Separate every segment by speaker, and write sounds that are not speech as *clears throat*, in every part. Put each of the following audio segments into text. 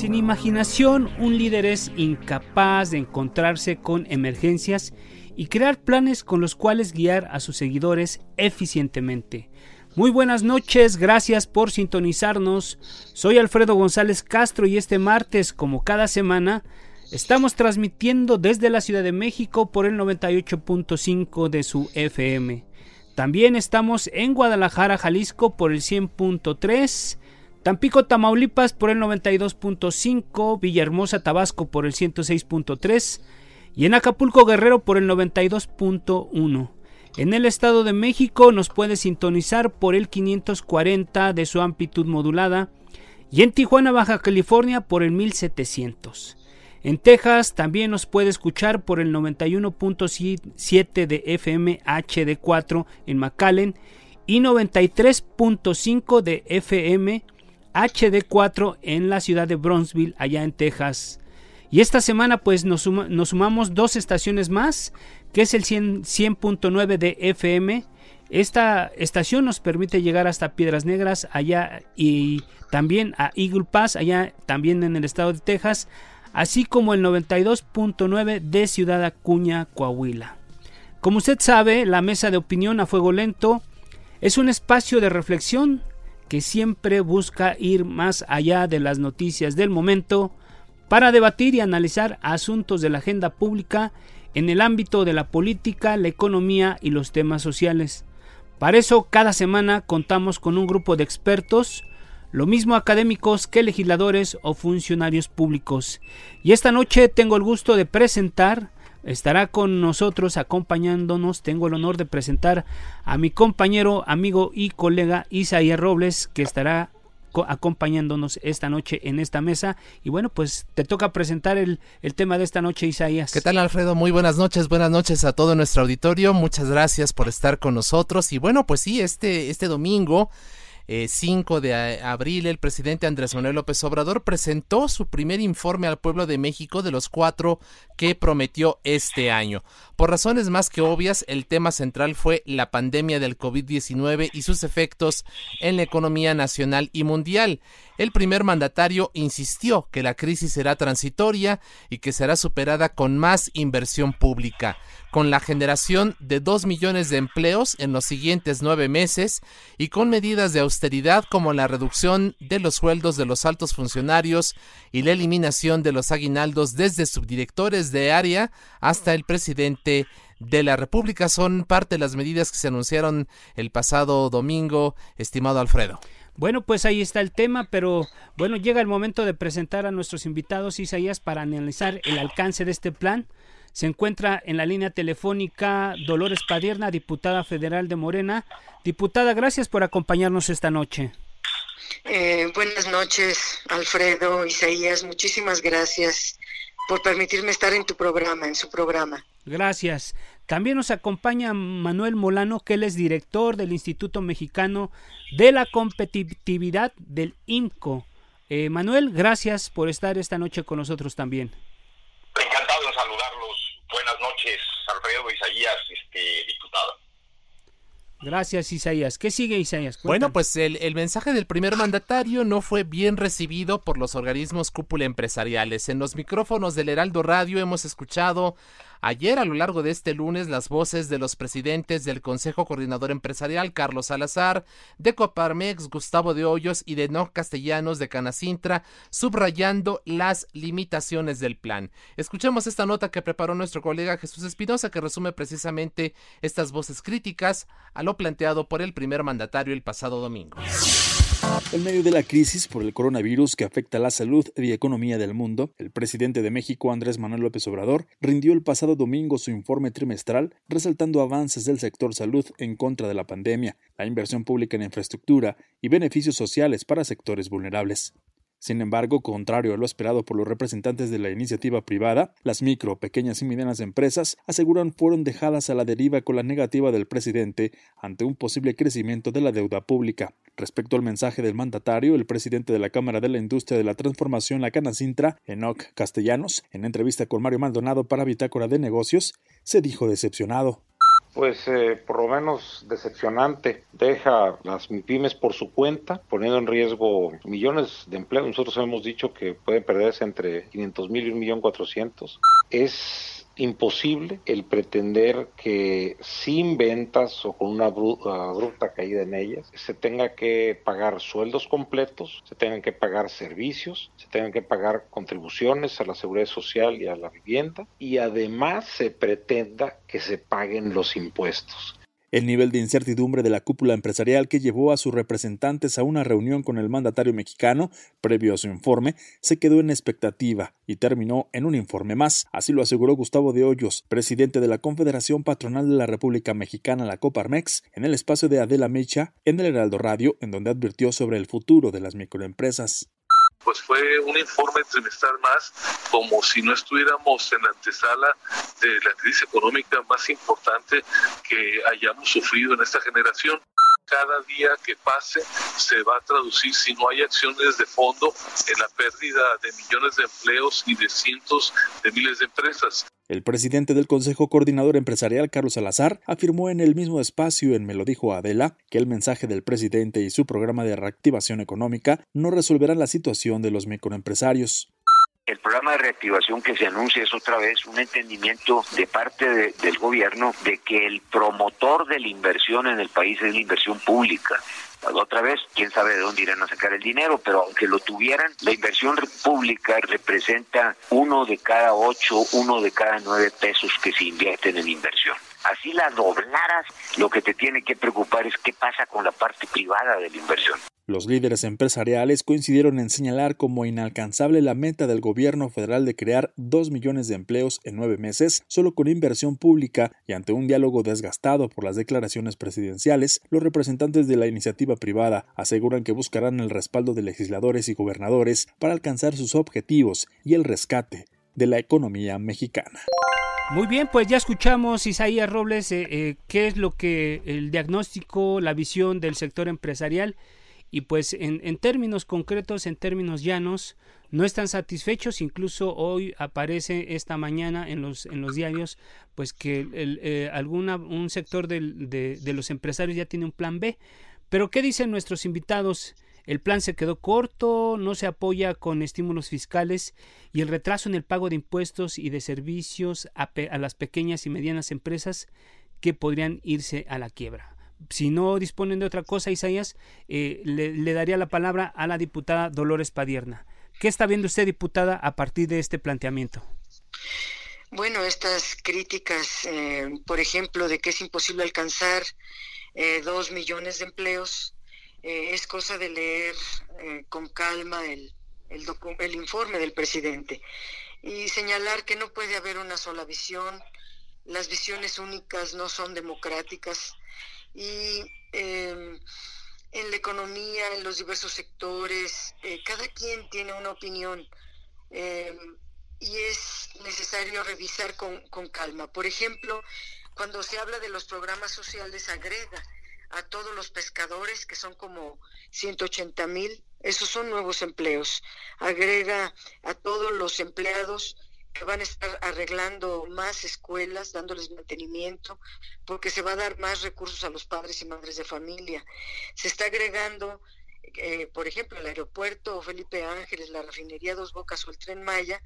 Speaker 1: Sin imaginación, un líder es incapaz de encontrarse con emergencias y crear planes con los cuales guiar a sus seguidores eficientemente. Muy buenas noches, gracias por sintonizarnos. Soy Alfredo González Castro y este martes, como cada semana, estamos transmitiendo desde la Ciudad de México por el 98.5 de su FM. También estamos en Guadalajara, Jalisco por el 100.3 Tampico, Tamaulipas por el 92.5, Villahermosa, Tabasco por el 106.3 y en Acapulco, Guerrero por el 92.1. En el Estado de México nos puede sintonizar por el 540 de su amplitud modulada y en Tijuana, Baja California por el 1700. En Texas también nos puede escuchar por el 91.7 de FM HD4 en McAllen y 93.5 de FM HD4 en la ciudad de Bronzeville, allá en Texas. Y esta semana pues nos, sumamos dos estaciones más, que es el 100.9 de FM. Esta estación nos permite llegar hasta Piedras Negras, allá y también a Eagle Pass, allá también en el estado de Texas, así como el 92.9 de Ciudad Acuña, Coahuila. Como usted sabe, la mesa de opinión a fuego lento es un espacio de reflexión que siempre busca ir más allá de las noticias del momento para debatir y analizar asuntos de la agenda pública en el ámbito de la política, la economía y los temas sociales. Para eso, cada semana contamos con un grupo de expertos, lo mismo académicos que legisladores o funcionarios públicos. Y esta noche tengo el gusto de presentar estará con nosotros acompañándonos. Tengo el honor de presentar a mi compañero, amigo y colega Isaías Robles, que estará acompañándonos esta noche en esta mesa. Y bueno, pues te toca presentar el, el, tema de esta noche, Isaías.
Speaker 2: ¿Qué tal, Alfredo? Muy buenas noches, buenas noches a todo nuestro auditorio. Muchas gracias por estar con nosotros. Y bueno, pues sí, este, este domingo 5 eh, de abril, el presidente Andrés Manuel López Obrador presentó su primer informe al pueblo de México de los cuatro que prometió este año. Por razones más que obvias, el tema central fue la pandemia del COVID-19 y sus efectos en la economía nacional y mundial. El primer mandatario insistió que la crisis será transitoria y que será superada con más inversión pública con la generación de 2 millones de empleos en los siguientes nueve meses y con medidas de austeridad como la reducción de los sueldos de los altos funcionarios y la eliminación de los aguinaldos desde subdirectores de área hasta el presidente de la República. Son parte de las medidas que se anunciaron el pasado domingo, estimado Alfredo.
Speaker 1: Bueno, pues ahí está el tema, pero bueno, llega el momento de presentar a nuestros invitados, Isaías, para analizar el alcance de este plan. Se encuentra en la línea telefónica Dolores Padierna, diputada federal de Morena. Diputada, gracias por acompañarnos esta noche.
Speaker 3: Eh, buenas noches, Alfredo, Isaías. Muchísimas gracias por permitirme estar en tu programa, en su programa.
Speaker 1: Gracias. También nos acompaña Manuel Molano, que él es director del Instituto Mexicano de la Competitividad del IMCO. Eh, Manuel, gracias por estar esta noche con nosotros también.
Speaker 4: Buenas noches, Alfredo Isaías, este, diputado.
Speaker 1: Gracias, Isaías. ¿Qué sigue, Isaías?
Speaker 2: Bueno, pues el, el, mensaje del primer mandatario no fue bien recibido por los organismos cúpula empresariales. En los micrófonos del Heraldo Radio hemos escuchado Ayer, a lo largo de este lunes, las voces de los presidentes del Consejo Coordinador Empresarial, Carlos Salazar, de Coparmex, Gustavo de Hoyos y de No Castellanos de Canacintra, subrayando las limitaciones del plan. Escuchemos esta nota que preparó nuestro colega Jesús Espinosa, que resume precisamente estas voces críticas a lo planteado por el primer mandatario el pasado domingo.
Speaker 5: En medio de la crisis por el coronavirus que afecta la salud y economía del mundo, el presidente de México, Andrés Manuel López Obrador, rindió el pasado domingo su informe trimestral, resaltando avances del sector salud en contra de la pandemia, la inversión pública en infraestructura y beneficios sociales para sectores vulnerables. Sin embargo, contrario a lo esperado por los representantes de la iniciativa privada, las micro, pequeñas y medianas empresas aseguran fueron dejadas a la deriva con la negativa del presidente ante un posible crecimiento de la deuda pública. Respecto al mensaje del mandatario, el presidente de la Cámara de la Industria de la Transformación, la Canacintra, Enoc Castellanos, en entrevista con Mario Maldonado para Bitácora de Negocios, se dijo decepcionado
Speaker 6: pues eh, por lo menos decepcionante. Deja las MIPIMES por su cuenta, poniendo en riesgo millones de empleos. Nosotros hemos dicho que puede perderse entre 500 mil y 1.400.000. Es imposible el pretender que sin ventas o con una abrupta caída en ellas se tenga que pagar sueldos completos, se tengan que pagar servicios, se tengan que pagar contribuciones a la seguridad social y a la vivienda y además se pretenda que se paguen los impuestos.
Speaker 5: El nivel de incertidumbre de la cúpula empresarial que llevó a sus representantes a una reunión con el mandatario mexicano, previo a su informe, se quedó en expectativa y terminó en un informe más. Así lo aseguró Gustavo de Hoyos, presidente de la Confederación Patronal de la República Mexicana, la Coparmex, en el espacio de Adela Mecha, en el Heraldo Radio, en donde advirtió sobre el futuro de las microempresas
Speaker 7: pues fue un informe trimestral más, como si no estuviéramos en la antesala de la crisis económica más importante que hayamos sufrido en esta generación cada día que pase se va a traducir, si no hay acciones de fondo, en la pérdida de millones de empleos y de cientos de miles de empresas.
Speaker 5: El presidente del Consejo Coordinador Empresarial, Carlos Salazar, afirmó en el mismo espacio en Me lo dijo Adela que el mensaje del presidente y su programa de reactivación económica no resolverán la situación de los microempresarios.
Speaker 8: El programa de reactivación que se anuncia es otra vez un entendimiento de parte del gobierno de que el promotor de la inversión en el país es la inversión pública otra vez, quién sabe de dónde irán a sacar el dinero, pero aunque lo tuvieran, la inversión pública representa uno de cada ocho, uno de cada nueve pesos que se invierten en inversión. Así la doblaras, lo que te tiene que preocupar es qué pasa con la parte privada de la inversión.
Speaker 5: Los líderes empresariales coincidieron en señalar como inalcanzable la meta del gobierno federal de crear 2 millones de empleos en nueve meses solo con inversión pública y ante un diálogo desgastado por las declaraciones presidenciales, los representantes de la iniciativa privada aseguran que buscarán el respaldo de legisladores y gobernadores para alcanzar sus objetivos y el rescate de la economía mexicana.
Speaker 1: Muy bien, pues ya escuchamos, Isaías Robles, eh, eh, qué es lo que el diagnóstico, la visión del sector empresarial y pues en, términos concretos, en términos llanos, no están satisfechos. Incluso hoy aparece esta mañana en los, en los diarios pues que eh, alguna, un sector de, de los empresarios ya tiene un plan B. Pero ¿qué dicen nuestros invitados? El plan se quedó corto, no se apoya con estímulos fiscales y el retraso en el pago de impuestos y de servicios a, las pequeñas y medianas empresas que podrían irse a la quiebra si no disponen de otra cosa, Isaías, eh, le, daría la palabra a la diputada Dolores Padierna. ¿Qué está viendo usted, diputada, a partir de este planteamiento?
Speaker 3: Bueno, estas críticas, eh, por ejemplo, de que es imposible alcanzar eh, dos millones de empleos, es cosa de leer con calma el, el, el informe del presidente. Y señalar que no puede haber una sola visión, las visiones únicas no son democráticas. Y em, en la economía, en los diversos sectores, eh, cada quien tiene una opinión em, y es necesario revisar con, con, calma. Por ejemplo, cuando se habla de los programas sociales, agrega a todos los pescadores, que son como 180 mil, esos son nuevos empleos, agrega a todos los empleados que van a estar arreglando más escuelas, dándoles mantenimiento, porque se va a dar más recursos a los padres y madres de familia. Se está agregando, eh, por ejemplo, el aeropuerto Felipe Ángeles, la refinería Dos Bocas o el tren Maya,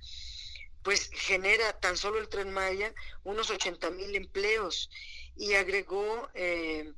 Speaker 3: pues genera tan solo el tren Maya unos 80 mil empleos. Y agregó eh,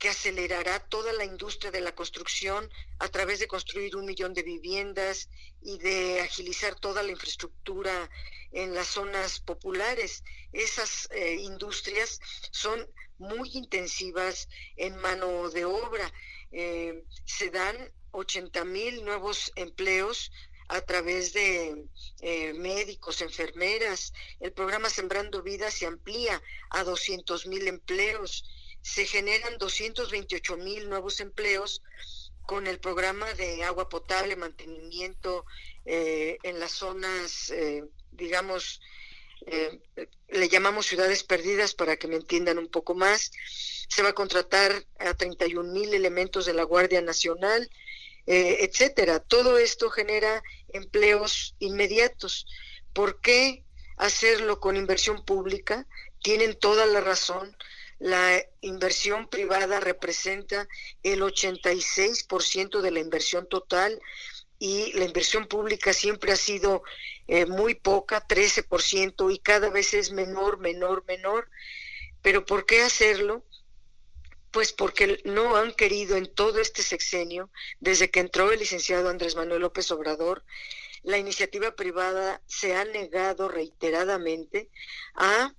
Speaker 3: que acelerará toda la industria de la construcción a través de construir un millón de viviendas y de agilizar toda la infraestructura en las zonas populares. Esas eh, industrias son muy intensivas en mano de obra. Eh, se dan 80 mil nuevos empleos a través de eh, médicos, enfermeras. El programa Sembrando Vidas se amplía a 200 mil empleos. Se generan 228 mil nuevos empleos con el programa de agua potable, mantenimiento eh, en las zonas, eh, digamos, le llamamos ciudades perdidas para que me entiendan un poco más. Se va a contratar a 31 mil elementos de la Guardia Nacional, etcétera. Todo esto genera empleos inmediatos. ¿Por qué hacerlo con inversión pública? Tienen toda la razón. La inversión privada representa el 86% de la inversión total y la inversión pública siempre ha sido eh, muy poca, 13%, y cada vez es menor, menor, menor. Pero ¿por qué hacerlo? Pues porque no han querido en todo este sexenio, desde que entró el licenciado Andrés Manuel López Obrador, la iniciativa privada se ha negado reiteradamente a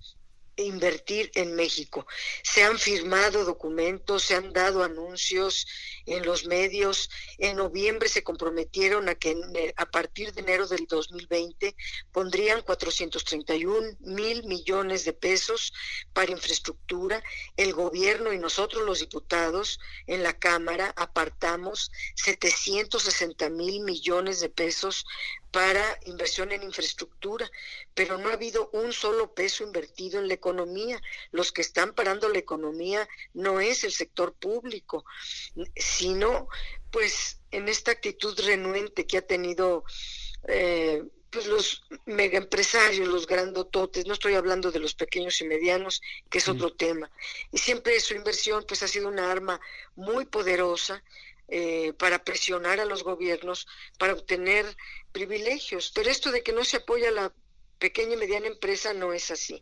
Speaker 3: invertir en México. Se han firmado documentos, se han dado anuncios en los medios. En noviembre se comprometieron a que a partir de enero del 2020 pondrían 431 mil millones de pesos para infraestructura. El gobierno y nosotros los diputados en la Cámara apartamos 760 mil millones de pesos para inversión en infraestructura, pero no ha habido un solo peso invertido en la economía. Los que están parando la economía no es el sector público, sino pues en esta actitud renuente que ha tenido eh, pues los megaempresarios, los grandototes, no estoy hablando de los pequeños y medianos, que es otro tema. Y siempre su inversión pues ha sido una arma muy poderosa eh, para presionar a los gobiernos para obtener privilegios. Pero esto de que no se apoya la pequeña y mediana empresa no es así.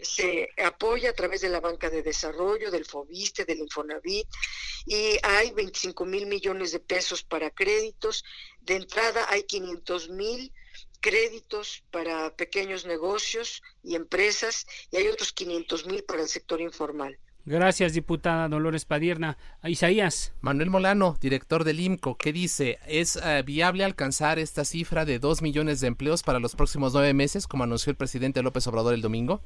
Speaker 3: Se apoya a través de la banca de desarrollo, del FOBISTE, del Infonavit, y hay 25 mil millones de pesos para créditos. De entrada hay 500 mil créditos para pequeños negocios y empresas y hay otros 500 mil para el sector informal.
Speaker 1: Gracias, diputada Dolores Padierna. Isaías.
Speaker 2: Manuel Molano, director del IMCO, ¿qué dice? ¿Es eh, viable alcanzar esta cifra de dos millones de empleos para los próximos nueve meses, como anunció el presidente López Obrador el domingo?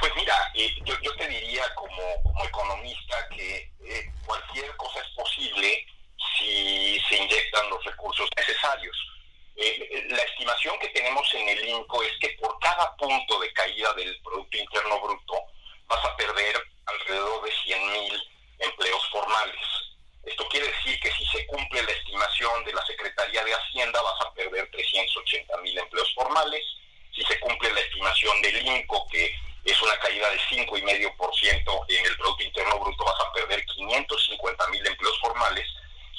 Speaker 4: Pues mira, eh, yo, te diría como, economista que eh, cualquier cosa es posible si se inyectan los recursos necesarios. la estimación que tenemos en el INCO es que por cada punto de caída del Producto Interno Bruto, vas a perder alrededor de 100.000 empleos formales. Esto quiere decir que si se cumple la estimación de la Secretaría de Hacienda, vas a perder 380.000 empleos formales. Si se cumple la estimación del INCO, que es una caída de 5,5% en el Producto Interno Bruto, vas a perder 550.000 empleos formales.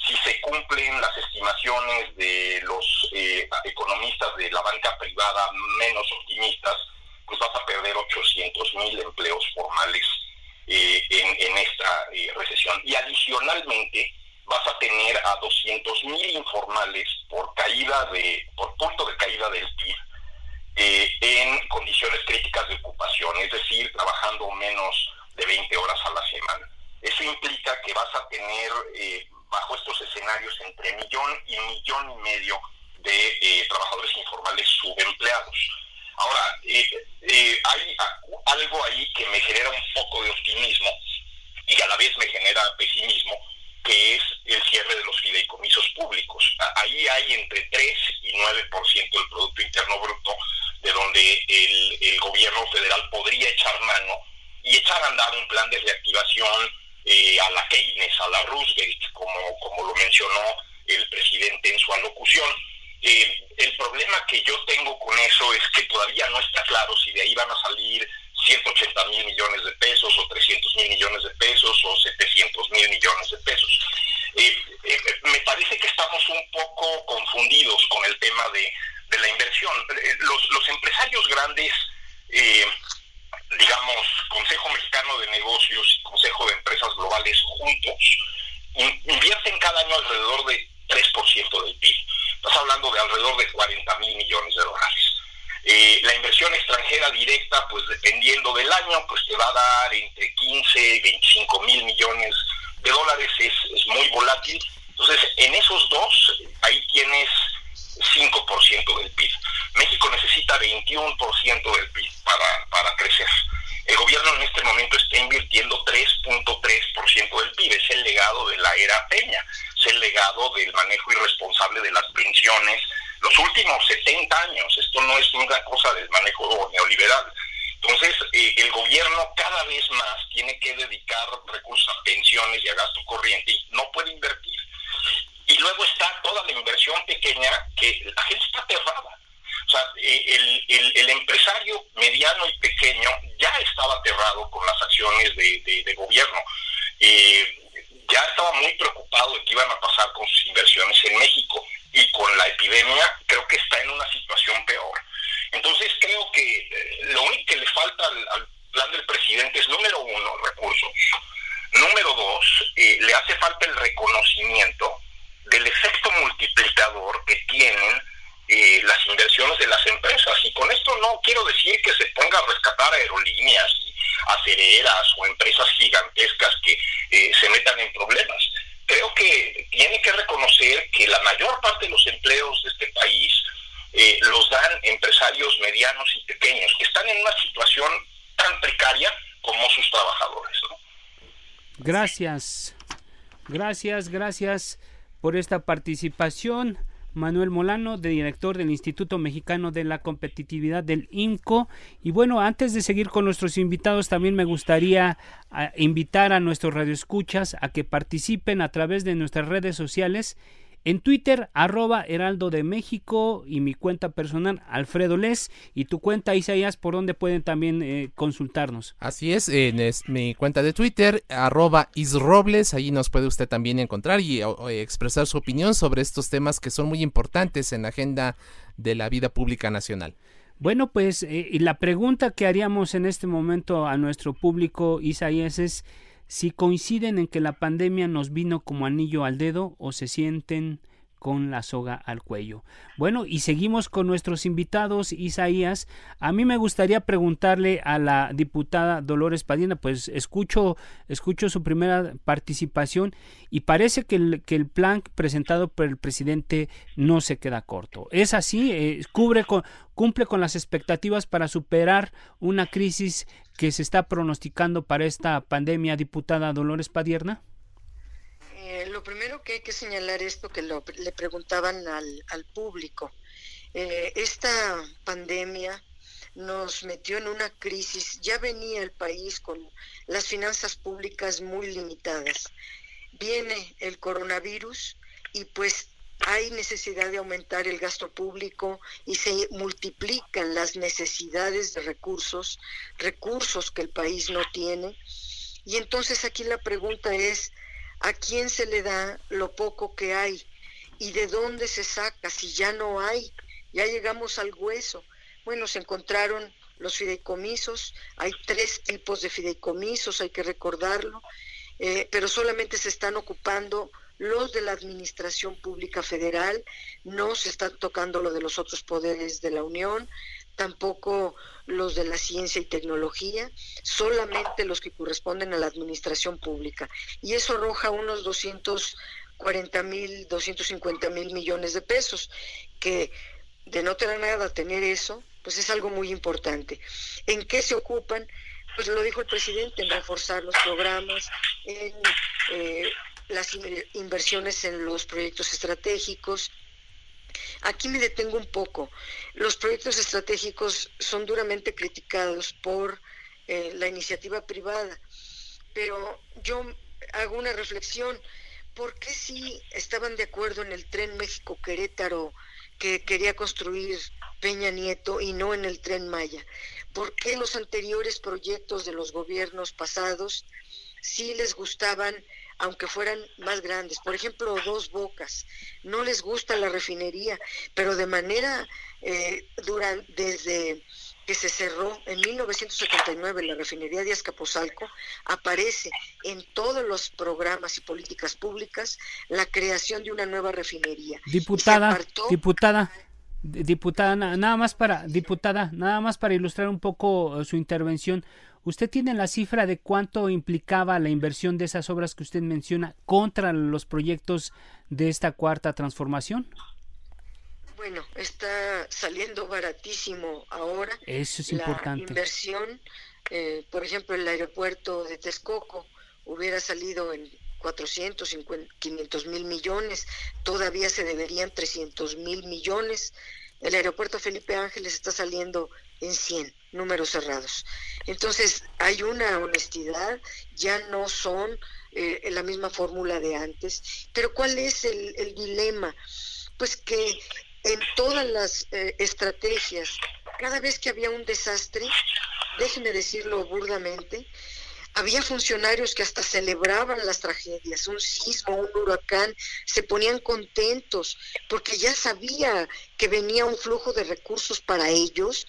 Speaker 4: Si se cumplen las estimaciones de los eh, economistas de la banca privada menos optimistas, pues vas a perder 800 mil empleos formales eh, en, esta eh, recesión. Y adicionalmente vas a tener a 200 mil informales por caída de, por punto de caída del PIB eh, en condiciones críticas de ocupación, es decir, trabajando menos de 20 horas a la semana. Eso implica que vas a tener bajo estos escenarios entre millón y millón y medio de trabajadores informales subempleados. Ahora, eh, eh, hay algo ahí que me genera un poco de optimismo y a la vez me genera pesimismo, que es el cierre de los fideicomisos públicos. Ahí hay entre 3 y 9% del Producto Interno Bruto, de donde el, gobierno federal podría echar mano y echar a andar un plan de reactivación eh, a la Keynes, a la Roosevelt, como, como lo mencionó el presidente en su alocución. Eh, el problema que yo tengo con eso es que todavía no está claro si de ahí van a salir 180 mil millones de pesos o 300 mil millones de pesos o 700 mil millones de pesos. Eh, eh, me parece que estamos un poco confundidos con el tema de, de la inversión. Los, los empresarios grandes, digamos, Consejo Mexicano de Negocios y Consejo de Empresas Globales juntos, invierten cada año alrededor de 3% del PIB. Estás hablando de alrededor de 40 mil millones de dólares. Eh, la inversión extranjera directa, pues dependiendo del año, pues te va a dar entre 15 y 25 mil millones de dólares, es, muy volátil. Entonces, en esos dos, ahí tienes 5% del PIB. México necesita 21% del PIB para, para crecer. El gobierno en este momento está invirtiendo 3.3% del PIB. Es el legado de la era Peña, el legado del manejo irresponsable de las pensiones. Los últimos 70 años, esto no es una cosa del manejo neoliberal. Entonces, eh, el gobierno cada vez más tiene que dedicar recursos a pensiones y a gasto corriente y no puede invertir. Y luego está toda la inversión pequeña que la gente está aterrada. O sea, eh, el, empresario mediano y pequeño ya estaba aterrado con las acciones de, de, gobierno. Eh, ya estaba muy preocupado de qué iban a pasar con sus inversiones en México y con la epidemia creo que está en una situación peor. Entonces creo que eh, lo único que le falta al, plan del presidente es, número uno, recursos. Número dos, le hace falta el reconocimiento del efecto multiplicador que tienen eh, las inversiones de las empresas. Y con esto no quiero decir que se ponga a rescatar aerolíneas, acereras o empresas gigantescas que eh, se metan en problemas. Creo que tiene que reconocer que la mayor parte de los empleos de este país eh, los dan empresarios medianos y pequeños, que están en una situación tan precaria como sus trabajadores.
Speaker 1: Gracias, gracias, gracias por esta participación. Manuel Molano, director del Instituto Mexicano de la Competitividad del INCO. Y bueno, antes de seguir con nuestros invitados, también me gustaría ah, invitar a nuestros radioescuchas a que participen a través de nuestras redes sociales en Twitter, arroba Heraldo de México y mi cuenta personal, Alfredo Les, y tu cuenta, Isaías, por donde pueden también eh, consultarnos.
Speaker 2: Así es, en mi cuenta de Twitter, arroba Isrobles, ahí nos puede usted también encontrar y expresar su opinión sobre estos temas que son muy importantes en la agenda de la vida pública nacional.
Speaker 1: Bueno, pues eh, la pregunta que haríamos en este momento a nuestro público, Isaías, es si coinciden en que la pandemia nos vino como anillo al dedo o se sienten con la soga al cuello. Bueno, y seguimos con nuestros invitados, Isaías. A mí me gustaría preguntarle a la diputada Dolores Padina, pues escucho, escucho su primera participación y parece que el, que el plan presentado por el presidente no se queda corto. ¿Es así? Eh, cubre con, ¿Cumple con las expectativas para superar una crisis que se está pronosticando para esta pandemia, diputada Dolores Padierna?
Speaker 3: Eh, lo primero que hay que señalar esto que le preguntaban al, público. Eh, esta pandemia nos metió en una crisis, ya venía el país con las finanzas públicas muy limitadas. Viene el coronavirus y pues hay necesidad de aumentar el gasto público y se multiplican las necesidades de recursos, recursos que el país no tiene. Y entonces aquí la pregunta es, ¿a quién se le da lo poco que hay? ¿Y de dónde se saca si ya no hay? Ya llegamos al hueso. Bueno, se encontraron los fideicomisos, hay tres tipos de fideicomisos, hay que recordarlo, eh, pero solamente se están ocupando los de la Administración Pública Federal, no se está tocando lo de los otros poderes de la Unión, tampoco los de la ciencia y tecnología, solamente los que corresponden a la Administración Pública. Y eso arroja unos 240 mil, 250 mil millones de pesos, que de no tener nada, tener eso, pues es algo muy importante. ¿En qué se ocupan? Pues lo dijo el presidente, en reforzar los programas, en eh, las inversiones en los proyectos estratégicos. Aquí me detengo un poco. Los proyectos estratégicos son duramente criticados por eh, la iniciativa privada, pero yo hago una reflexión. ¿Por qué si estaban de acuerdo en el tren México-Querétaro que quería construir Peña Nieto y no en el tren Maya? ¿Por qué los anteriores proyectos de los gobiernos pasados sí les gustaban aunque fueran más grandes. Por ejemplo, Dos Bocas, no les gusta la refinería, pero de manera, eh, durante, desde que se cerró en 1979 la refinería de Azcapotzalco, aparece en todos los programas y políticas públicas la creación de una nueva refinería.
Speaker 1: Diputada, diputada, diputada, nada más para, diputada, nada más para ilustrar un poco eh, su intervención. ¿Usted tiene la cifra de cuánto implicaba la inversión de esas obras que usted menciona contra los proyectos de esta cuarta transformación?
Speaker 3: Bueno, está saliendo baratísimo ahora.
Speaker 1: Eso es la
Speaker 3: inversión, eh, por ejemplo, el aeropuerto de Texcoco hubiera salido en 400, 500 mil millones, todavía se deberían 300 mil millones. El aeropuerto Felipe Ángeles está saliendo en 100, números cerrados. Entonces, hay una honestidad, ya no son eh, la misma fórmula de antes. Pero ¿cuál es el dilema? Pues que en todas las eh, estrategias, cada vez que había un desastre, déjeme decirlo burdamente, había funcionarios que hasta celebraban las tragedias, un sismo, un huracán, se ponían contentos porque ya sabía que venía un flujo de recursos para ellos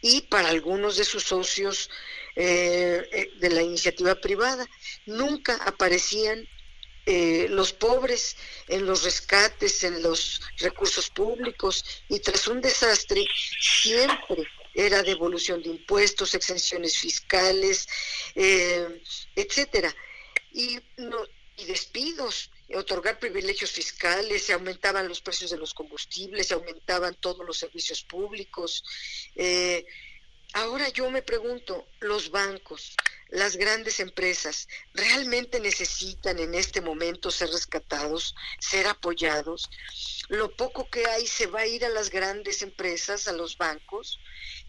Speaker 3: y para algunos de sus socios eh, eh, de la iniciativa privada. Nunca aparecían eh, los pobres en los rescates, en los recursos públicos y tras un desastre siempre era devolución de impuestos, exenciones fiscales, eh, etcétera. Y, no, y despidos, otorgar privilegios fiscales, se aumentaban los precios de los combustibles, se aumentaban todos los servicios públicos. Eh, ahora yo me pregunto, los bancos, las grandes empresas realmente necesitan en este momento ser rescatados, ser apoyados. Lo poco que hay se va a ir a las grandes empresas, a los bancos.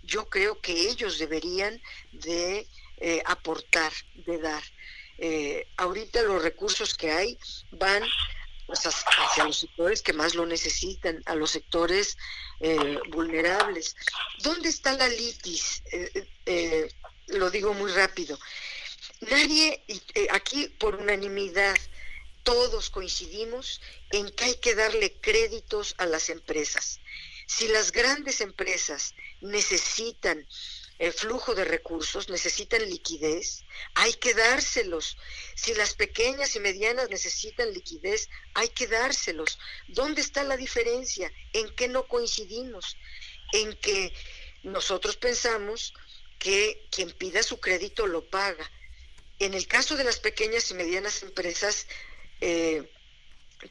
Speaker 3: Yo creo que ellos deberían de eh, aportar, de dar. Eh, ahorita los recursos que hay van pues, hacia los sectores que más lo necesitan, a los sectores eh, vulnerables. ¿Dónde está la litis? Lo digo muy rápido. Nadie, eh, aquí por unanimidad, todos coincidimos en que hay que darle créditos a las empresas. Si las grandes empresas necesitan el flujo de recursos, necesitan liquidez, hay que dárselos. Si las pequeñas y medianas necesitan liquidez, hay que dárselos. ¿Dónde está la diferencia? ¿En qué no coincidimos? En que nosotros pensamos que quien pida su crédito lo paga. En el caso de las pequeñas y medianas empresas, eh,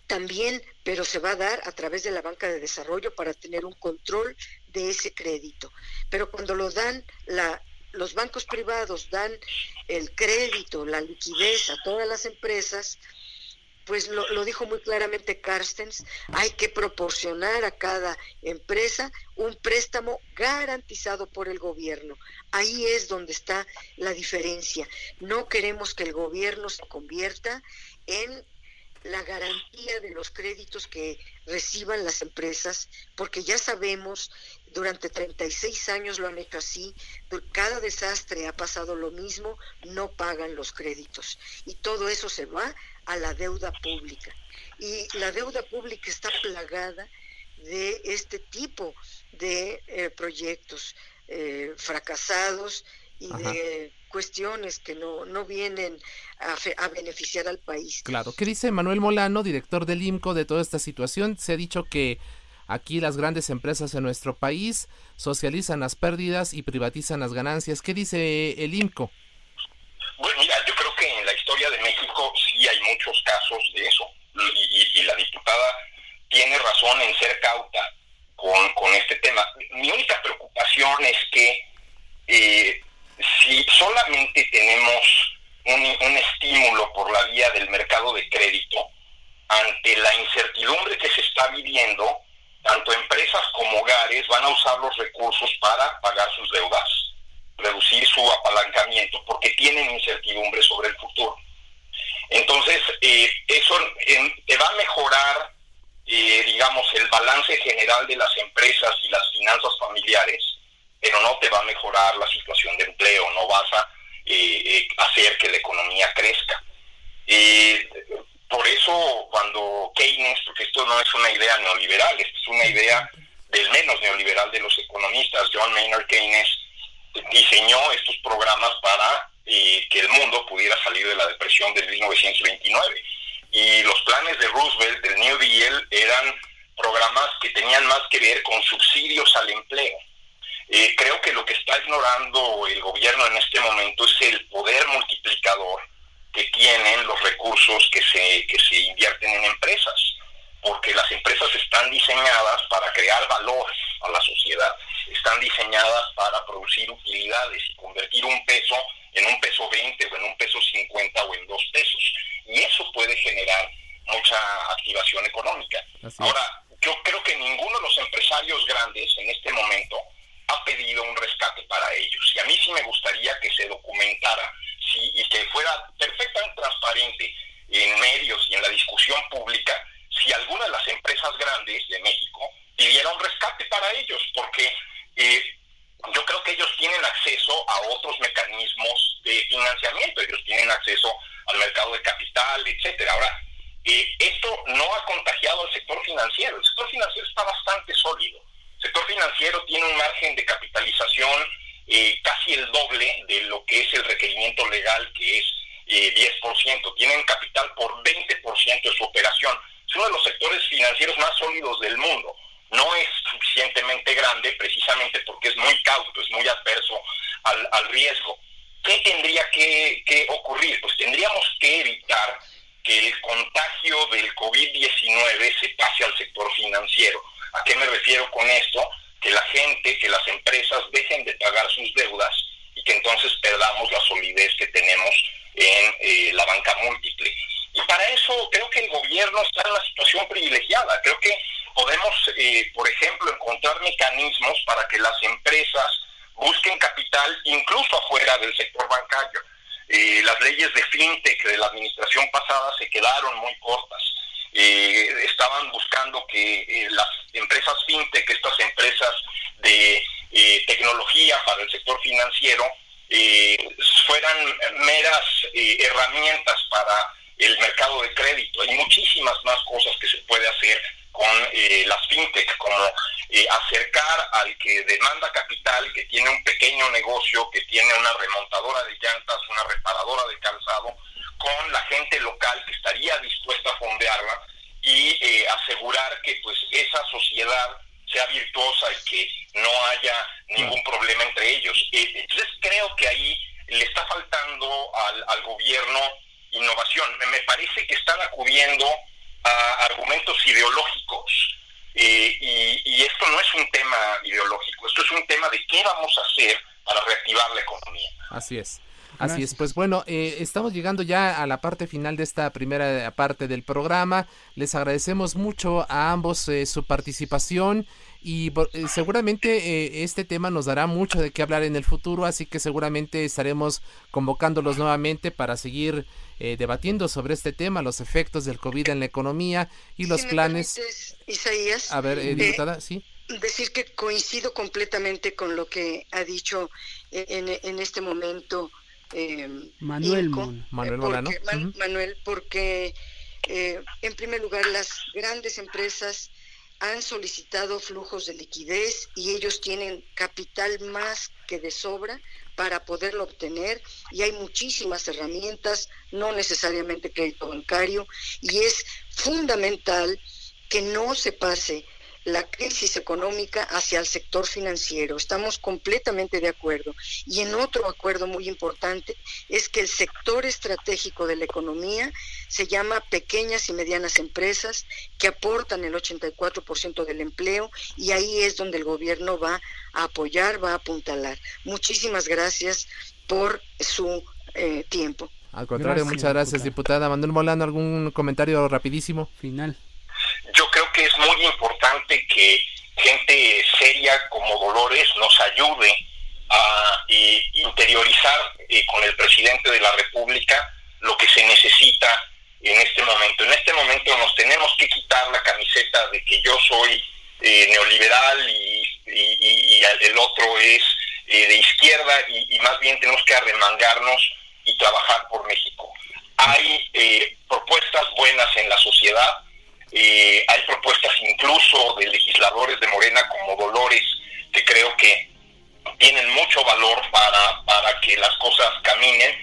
Speaker 3: también, pero se va a dar a través de la banca de desarrollo para tener un control de ese crédito. Pero cuando lo dan, la, los bancos privados dan el crédito, la liquidez a todas las empresas, pues lo, dijo muy claramente Carstens, hay que proporcionar a cada empresa un préstamo garantizado por el gobierno. Ahí es donde está la diferencia. No queremos que el gobierno se convierta en la garantía de los créditos que reciban las empresas, porque ya sabemos, durante 36 años lo han hecho así, cada desastre ha pasado lo mismo, no pagan los créditos. Y todo eso se va a la deuda pública. Y la deuda pública está plagada de este tipo de eh, proyectos eh, fracasados y de cuestiones que no, no vienen a, beneficiar al país.
Speaker 2: Claro, ¿qué dice Manuel Molano, director del IMCO, de toda esta situación? Se ha dicho que aquí las grandes empresas en nuestro país socializan las pérdidas y privatizan las ganancias. ¿Qué dice el IMCO?
Speaker 4: Bueno, mira, yo creo que en la historia de México sí hay muchos casos de eso. Y, la diputada tiene razón en ser cauta con, con este tema. Mi única preocupación es que eh, si solamente tenemos un, un estímulo por la vía del mercado de crédito, ante la incertidumbre que se está viviendo, tanto empresas como hogares van a usar los recursos para pagar sus deudas reducir su apalancamiento porque tienen incertidumbre sobre el futuro. Entonces, eh, eso te va a mejorar, eh, digamos, el balance general de las empresas y las finanzas familiares, pero no te va a mejorar la situación de empleo, no vas a eh, hacer que la economía crezca. Eh, por eso cuando Keynes, porque esto no es una idea neoliberal, esto es una idea del menos neoliberal de los economistas, John Maynard Keynes, diseñó estos programas para eh, que el mundo pudiera salir de la depresión del 1929. Y los planes de Roosevelt, del New Deal, eran programas que tenían más que ver con subsidios al empleo. Eh, creo que lo que está ignorando el gobierno en este momento es el poder multiplicador que tienen los recursos que se, que se invierten en empresas, porque las empresas están diseñadas para crear valor a la sociedad, están diseñadas para producir utilidades y convertir un peso en un peso 20 o en un peso 50 o en dos pesos. Y eso puede generar mucha activación económica. Ahora, yo creo que ninguno de los empresarios grandes en este momento ha pedido un rescate para ellos. Y a mí sí me gustaría que se documentara sí, y que fuera perfectamente transparente en medios y en la discusión pública si alguna de las empresas grandes de México pidiera un rescate para ellos, porque eh, yo creo que ellos tienen acceso a otros mecanismos de financiamiento, ellos tienen acceso al mercado de capital, etcétera. Ahora, eh, esto no ha contagiado al sector financiero, el sector financiero está bastante sólido. El sector financiero tiene un margen de capitalización eh, casi el doble de lo que es el requerimiento legal, que es eh, 10%. Tienen capital por 20% de su operación. Es uno de los sectores financieros más sólidos del mundo. No es suficientemente grande precisamente porque es muy cauto, es muy adverso al, al riesgo. ¿Qué tendría que, que ocurrir? Pues tendríamos que evitar que el contagio del COVID-19 se pase al sector financiero. ¿A qué me refiero con esto? Que la gente, que las empresas dejen de pagar sus deudas y que entonces perdamos la solidez que tenemos en eh, la banca múltiple. Y para eso creo que el gobierno está en una situación privilegiada. Creo que podemos, eh, por ejemplo, encontrar mecanismos para que las empresas busquen capital incluso afuera del sector bancario. Eh, las leyes de fintech de la administración pasada se quedaron muy cortas. Eh, estaban buscando que eh, las empresas fintech, estas empresas de tecnología para el sector financiero, fueran meras herramientas para el mercado de crédito. Hay muchísimas más cosas que se puede hacer con las fintech, como acercar al que demanda capital, que tiene un pequeño negocio, que tiene una remontadora de llantas, una reparadora de calzado, con la gente local que estaría dispuesta a fondearla y eh, asegurar que pues esa sociedad sea virtuosa y que no haya ningún problema entre ellos. Eh, entonces creo que ahí le está faltando al, al gobierno innovación. Me parece que están acudiendo a argumentos ideológicos eh, y, esto no es un tema ideológico, esto es un tema de qué vamos a hacer para reactivar la economía.
Speaker 2: Así es. Así es, pues bueno, eh, estamos llegando ya a la parte final de esta primera parte del programa. Les agradecemos mucho a ambos eh, su participación y eh, seguramente eh, este tema nos dará mucho de qué hablar en el futuro, así que seguramente estaremos convocándolos nuevamente para seguir eh, debatiendo sobre este tema, los efectos del COVID en la economía y los planes.
Speaker 3: Isaías,
Speaker 2: a ver, diputada, sí.
Speaker 3: Decir que coincido completamente con lo que ha dicho en, en este momento
Speaker 1: Manuel,
Speaker 2: Manuel
Speaker 3: porque, Manuel, porque en primer lugar las grandes empresas han solicitado flujos de liquidez y ellos tienen capital más que de sobra para poderlo obtener y hay muchísimas herramientas, no necesariamente crédito bancario, y es fundamental que no se pase la crisis económica hacia el sector financiero. Estamos completamente de acuerdo. Y en otro acuerdo muy importante es que el sector estratégico de la economía se llama pequeñas y medianas empresas que aportan el 84% del empleo y ahí es donde el gobierno va a apoyar, va a apuntalar. Muchísimas gracias por su eh, tiempo.
Speaker 2: Al contrario, muchas gracias, diputada. Manuel Molano, ¿algún comentario rapidísimo?
Speaker 1: Final
Speaker 4: yo creo que es muy importante que gente seria como Dolores nos ayude a eh, interiorizar eh, con el presidente de la República lo que se necesita en este momento. En este momento nos tenemos que quitar la camiseta de que yo soy eh, neoliberal y, el otro es de izquierda y, y más bien tenemos que arremangarnos y trabajar por México. hay propuestas buenas en la sociedad, eh, hay propuestas incluso de legisladores de Morena como Dolores, que creo que tienen mucho valor para, para que las cosas caminen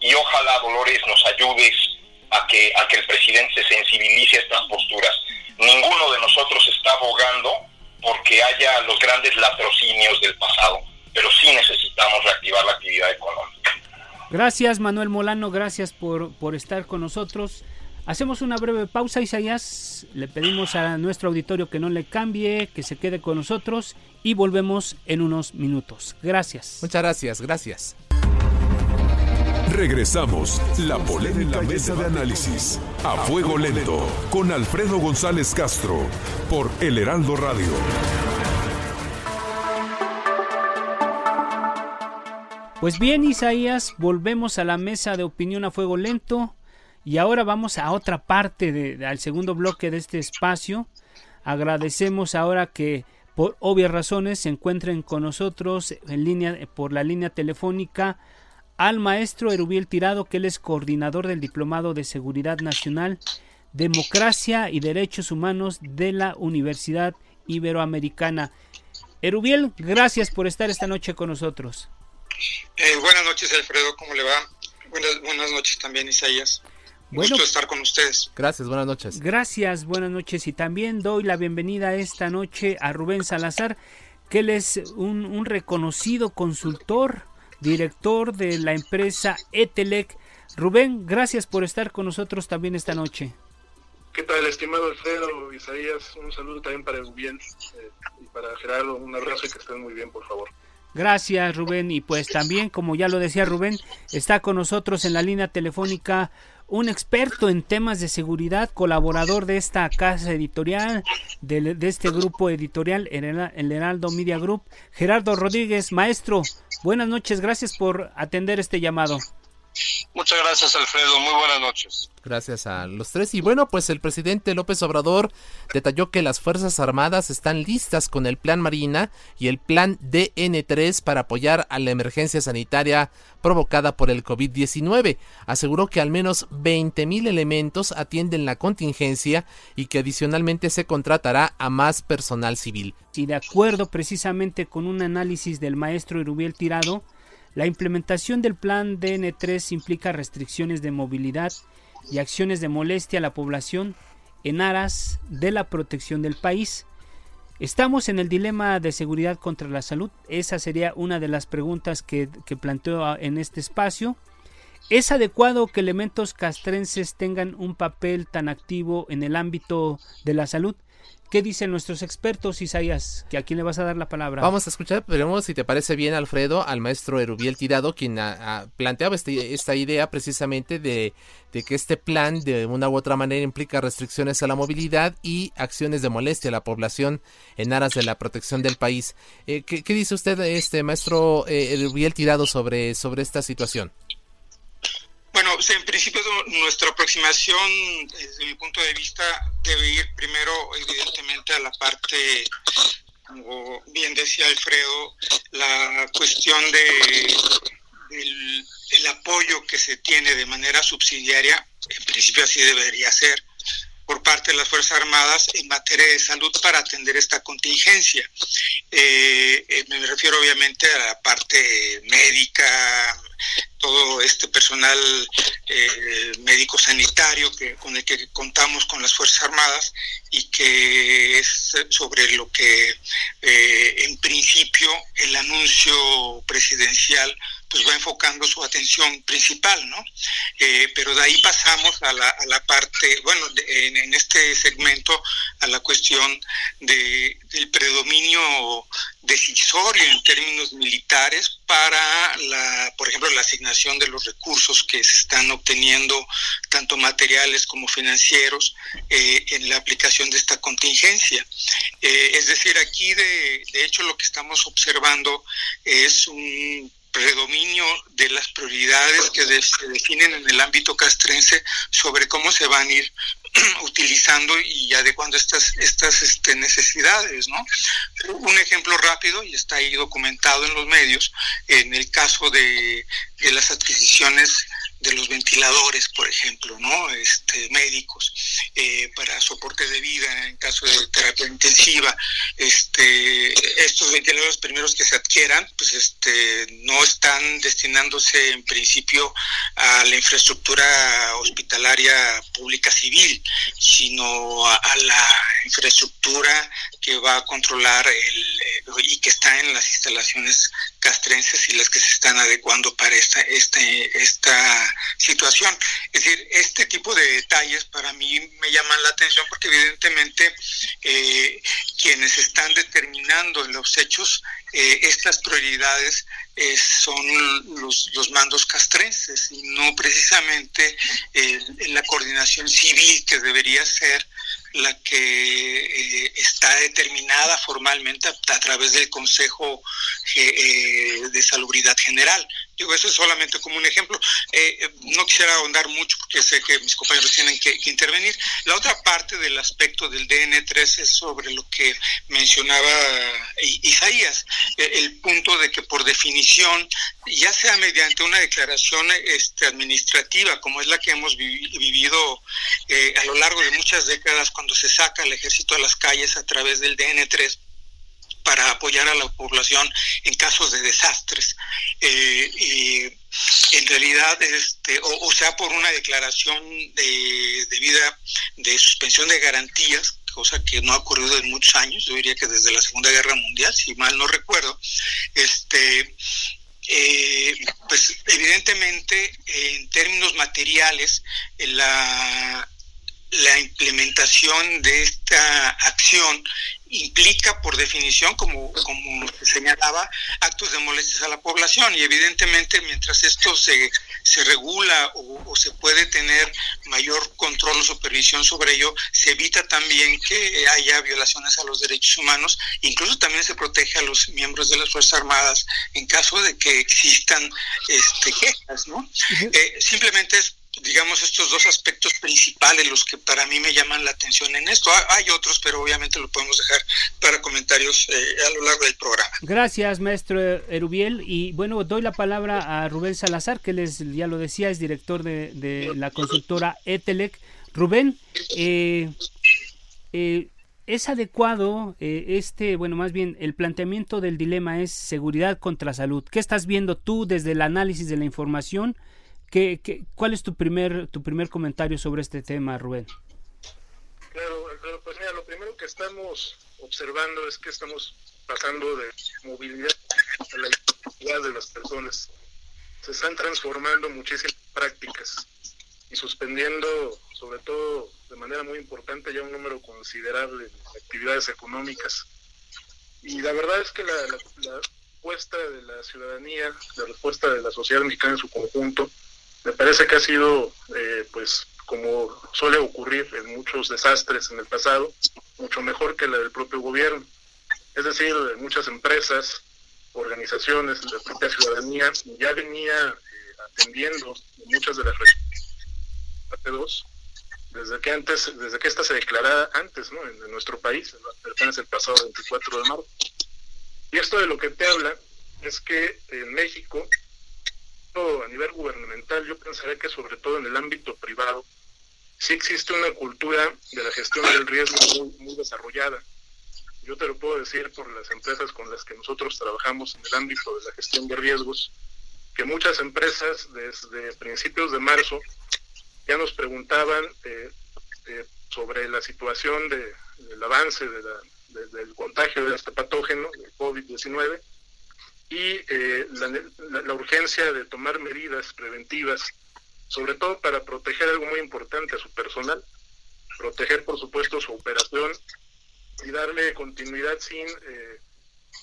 Speaker 4: y ojalá Dolores nos ayudes a que, a que el presidente se sensibilice a estas posturas. Ninguno de nosotros está abogando porque haya los grandes latrocinios del pasado, pero sí necesitamos reactivar la actividad económica.
Speaker 1: Gracias Manuel Molano, gracias por, por estar con nosotros. Hacemos una breve pausa, Isaías. Le pedimos a nuestro auditorio que no le cambie, que se quede con nosotros y volvemos en unos minutos. Gracias.
Speaker 2: Muchas gracias, gracias.
Speaker 9: Regresamos. La polémica en la mesa de análisis. A fuego lento. Con Alfredo González Castro. Por El Heraldo Radio.
Speaker 1: Pues bien, Isaías, volvemos a la mesa de opinión a fuego lento. Y ahora vamos a otra parte de, al segundo bloque de este espacio. Agradecemos ahora que por obvias razones se encuentren con nosotros en línea por la línea telefónica al maestro Erubiel Tirado, que él es coordinador del Diplomado de Seguridad Nacional, Democracia y Derechos Humanos de la Universidad Iberoamericana. Erubiel, gracias por estar esta noche con nosotros.
Speaker 10: Eh, buenas noches, Alfredo, ¿cómo le va? Buenas, buenas noches también, Isaías. Bueno, Gusto estar con ustedes.
Speaker 2: Gracias, buenas noches.
Speaker 1: Gracias, buenas noches. Y también doy la bienvenida esta noche a Rubén Salazar, que él es un, un reconocido consultor director de la empresa Etelec. Rubén, gracias por estar con nosotros también esta noche.
Speaker 11: ¿Qué tal, estimado Alfredo, Isaías? Un saludo también para Rubén eh, y para Gerardo. Un abrazo y que estén muy bien, por favor.
Speaker 1: Gracias, Rubén. Y pues también, como ya lo decía Rubén, está con nosotros en la línea telefónica un experto en temas de seguridad, colaborador de esta casa editorial, de, este grupo editorial, el Heraldo Media Group, Gerardo Rodríguez. Maestro, buenas noches, gracias por atender este llamado.
Speaker 12: Muchas gracias, Alfredo. Muy buenas noches.
Speaker 2: Gracias a los tres. Y bueno, pues el presidente López Obrador detalló que las Fuerzas Armadas están listas con el Plan Marina y el Plan DN3 para apoyar a la emergencia sanitaria provocada por el COVID-19. Aseguró que al menos 20 mil elementos atienden la contingencia y que adicionalmente se contratará a más personal civil.
Speaker 1: Y de acuerdo precisamente con un análisis del maestro Erubiel Tirado, la implementación del plan DN3 implica restricciones de movilidad y acciones de molestia a la población en aras de la protección del país. Estamos en el dilema de seguridad contra la salud. Esa sería una de las preguntas que, que planteo en este espacio. ¿Es adecuado que elementos castrenses tengan un papel tan activo en el ámbito de la salud? ¿Qué dicen nuestros expertos, Isaías? ¿Que ¿A quién le vas a dar la palabra?
Speaker 2: Vamos a escuchar, pero si te parece bien, Alfredo, al maestro Erubiel Tirado, quien planteaba este, esta idea precisamente de, que este plan de una u otra manera implica restricciones a la movilidad y acciones de molestia a la población en aras de la protección del país. Eh, ¿qué, dice usted, este maestro eh, Erubiel Tirado, sobre, sobre esta situación?
Speaker 10: Bueno, en principio nuestra aproximación, desde mi punto de vista, debe ir primero, evidentemente, a la parte, como bien decía Alfredo, la cuestión de el apoyo que se tiene de manera subsidiaria, en principio así debería ser, por parte de las Fuerzas Armadas en materia de salud para atender esta contingencia. Eh, eh, me refiero obviamente a la parte médica, todo este personal eh, médico sanitario que, con el que contamos con las Fuerzas Armadas y que es sobre lo que en principio el anuncio presidencial pues va enfocando su atención principal, ¿no? Eh, pero de ahí pasamos a la, a la parte, bueno, en, este segmento a la cuestión de, del predominio decisorio en términos militares para, la, por ejemplo, la asignación de los recursos que se están obteniendo, tanto materiales como financieros, eh, en la aplicación de esta contingencia. Eh, es decir, aquí de, de hecho lo que estamos observando es un predominio de las prioridades que se definen en el ámbito castrense sobre cómo se van a ir *clears throat* utilizando y adecuando estas estas este, necesidades no un ejemplo rápido y está ahí documentado en los medios en el caso de, de las adquisiciones de los ventiladores, por ejemplo, ¿no? Este, médicos, eh, para soporte de vida en caso de terapia intensiva. Este, estos ventiladores primeros que se adquieran, pues este, no están destinándose en principio a la infraestructura hospitalaria pública civil, sino a, la infraestructura que va a controlar el, eh, y que está en las instalaciones castrenses y las que se están adecuando para esta, este, esta situación. Es decir, este tipo de detalles para mí me llaman la atención porque evidentemente eh, quienes están determinando los hechos eh, estas prioridades eh, son los, mandos castrenses y no precisamente la coordinación civil que debería ser la que está determinada formalmente a, través del Consejo de Salubridad General. Digo, eso es solamente como un ejemplo. Eh, no quisiera ahondar mucho porque sé que mis compañeros tienen que, intervenir. La otra parte del aspecto del DN3 es sobre lo que mencionaba Isaías, el punto de que por definición, ya sea mediante una declaración este, administrativa, como es la que hemos vivido a lo largo de muchas décadas, cuando se saca el ejército a las calles a través del DN3 para apoyar a la población en casos de desastres. Eh, y en realidad, este, o, sea, por una declaración de, de vida de suspensión de garantías, cosa que no ha ocurrido en muchos años, yo diría que desde la Segunda Guerra Mundial, si mal no recuerdo, este, eh, pues evidentemente en términos materiales la, la implementación de esta acción implica por definición, como, como se señalaba, actos de molestias a la población. Y evidentemente mientras esto se, se regula o, se puede tener mayor control o supervisión sobre ello, se evita también que haya violaciones a los derechos humanos, incluso también se protege a los miembros de las Fuerzas Armadas en caso de que existan este, quejas, ¿no? Eh, simplemente es digamos, estos dos aspectos principales los que para mí me llaman la atención en esto. Hay otros, pero obviamente lo podemos dejar para comentarios eh, a lo largo del programa.
Speaker 1: Gracias, maestro Erubiel. Y bueno, doy la palabra a Rubén Salazar, que les, ya lo decía, es director de, la consultora Etelec. Rubén, eh, eh, ¿es adecuado este, bueno, más bien el planteamiento del dilema es seguridad contra salud? ¿Qué estás viendo tú desde el análisis de la información? ¿Qué, qué, cuál es tu primer, tu primer comentario sobre este tema, Rubén?
Speaker 11: Claro, pues mira, lo primero que estamos observando es que estamos pasando de movilidad a la identidad de las personas. Se están transformando muchísimas prácticas y suspendiendo, sobre todo de manera muy importante, ya un número considerable de actividades económicas. Y la verdad es que la respuesta de la ciudadanía, la respuesta de la sociedad mexicana en su conjunto, me parece que ha sido, eh, pues, como suele ocurrir en muchos desastres en el pasado, mucho mejor que la del propio gobierno. Es decir, muchas empresas, organizaciones, la propia ciudadanía ya venía eh, atendiendo muchas de las dos desde que antes, desde que esta se declarara antes, ¿no? En, nuestro país, apenas el pasado 24 de marzo. Y esto de lo que te habla es que en México a nivel gubernamental, yo pensaría que sobre todo en el ámbito privado, sí existe una cultura de la gestión del riesgo muy, desarrollada. Yo te lo puedo decir por las empresas con las que nosotros trabajamos en el ámbito de la gestión de riesgos, que muchas empresas desde principios de marzo ya nos preguntaban eh, eh, sobre la situación de, del avance de la, del contagio de este patógeno, del COVID-19, y eh, la, urgencia de tomar medidas preventivas, sobre todo para proteger algo muy importante a su personal, proteger por supuesto su operación y darle continuidad sin eh,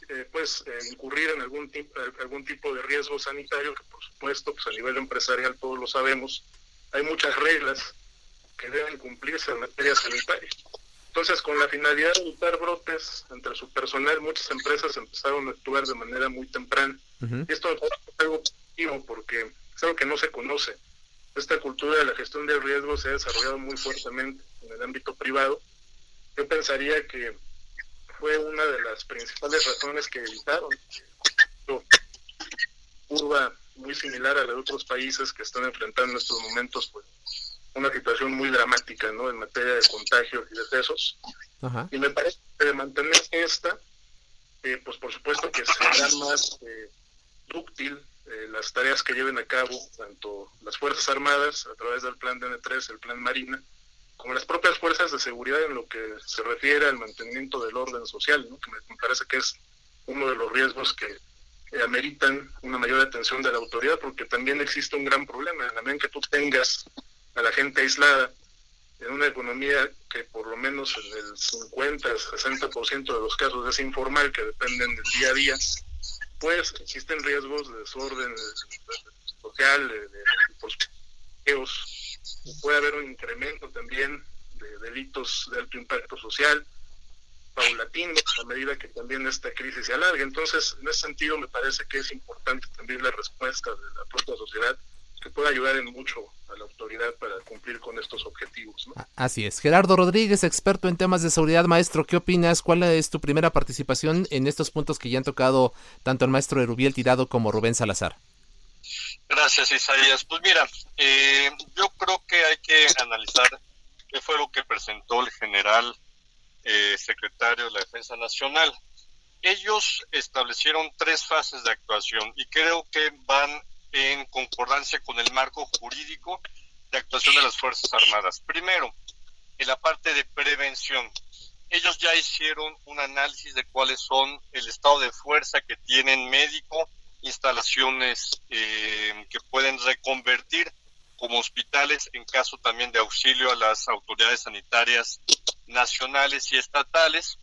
Speaker 11: eh, pues incurrir en algún algún tipo de riesgo sanitario, que por supuesto pues a nivel empresarial todos lo sabemos, hay muchas reglas que deben cumplirse en materia sanitaria. Entonces, con la finalidad de evitar brotes entre su personal, muchas empresas empezaron a actuar de manera muy temprana. Y esto es algo positivo porque es algo que no se conoce. Esta cultura de la gestión del riesgo se ha desarrollado muy fuertemente en el ámbito privado. Yo pensaría que fue una de las principales razones que evitaron la curva muy similar a la de otros países que están enfrentando en estos momentos pues una situación muy dramática ¿no? en materia de contagios y decesos. Y me parece que de mantener esta, eh, pues por supuesto que será más eh, eh, las tareas que lleven a cabo tanto las Fuerzas Armadas a través del plan DN3, el plan Marina, como las propias fuerzas de seguridad en lo que se refiere al mantenimiento del orden social, ¿no? que me parece que es uno de los riesgos que ameritan una mayor atención de la autoridad, porque también existe un gran problema. En la medida en que tú tengas a la gente aislada en una economía que por lo menos en el 50, 60% de los casos es informal, que dependen del día a día, pues existen riesgos de desorden social, de, de, puede haber un incremento también de delitos de alto impacto social, paulatino a medida que también esta crisis se alargue. Entonces, en ese sentido, me parece que es importante también la respuesta de la propia sociedad que puede ayudar en mucho a la autoridad para cumplir con estos objetivos.
Speaker 2: Así es. Gerardo Rodríguez, experto en temas de seguridad, maestro, ¿qué opinas? ¿Cuál es tu primera participación en estos puntos que ya han tocado tanto el maestro Erubiel Tirado como Rubén Salazar?
Speaker 12: Gracias, Isaías. Pues mira, eh, yo creo que hay que analizar qué fue lo que presentó el general eh, secretario de la Defensa Nacional. Ellos establecieron tres fases de actuación y creo que van en concordancia con el marco jurídico de actuación de las Fuerzas Armadas. Primero, en la parte de prevención. Ellos ya hicieron un análisis de cuáles son el estado de fuerza que tienen médico, instalaciones eh, que pueden reconvertir como hospitales en caso también de auxilio a las autoridades sanitarias nacionales y estatales.